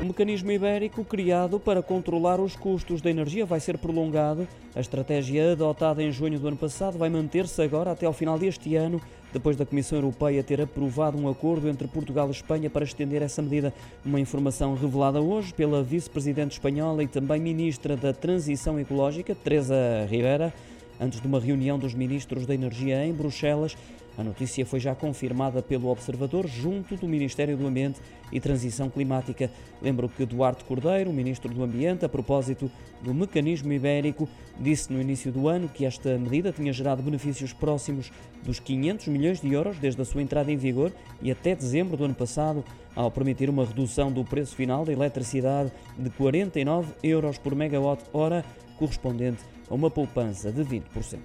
O mecanismo ibérico criado para controlar os custos da energia vai ser prolongado. A estratégia adotada em junho do ano passado vai manter-se agora até ao final deste ano, depois da Comissão Europeia ter aprovado um acordo entre Portugal e Espanha para estender essa medida. Uma informação revelada hoje pela vice-presidente espanhola e também ministra da Transição Ecológica, Teresa Rivera, antes de uma reunião dos ministros da Energia em Bruxelas. A notícia foi já confirmada pelo Observador junto do Ministério do Ambiente e Transição Climática. Lembro que Duarte Cordeiro, Ministro do Ambiente, a propósito do mecanismo ibérico, disse no início do ano que esta medida tinha gerado benefícios próximos dos 500 milhões de euros desde a sua entrada em vigor e até dezembro do ano passado, ao permitir uma redução do preço final da eletricidade de 49 euros por megawatt-hora, correspondente a uma poupança de 20%.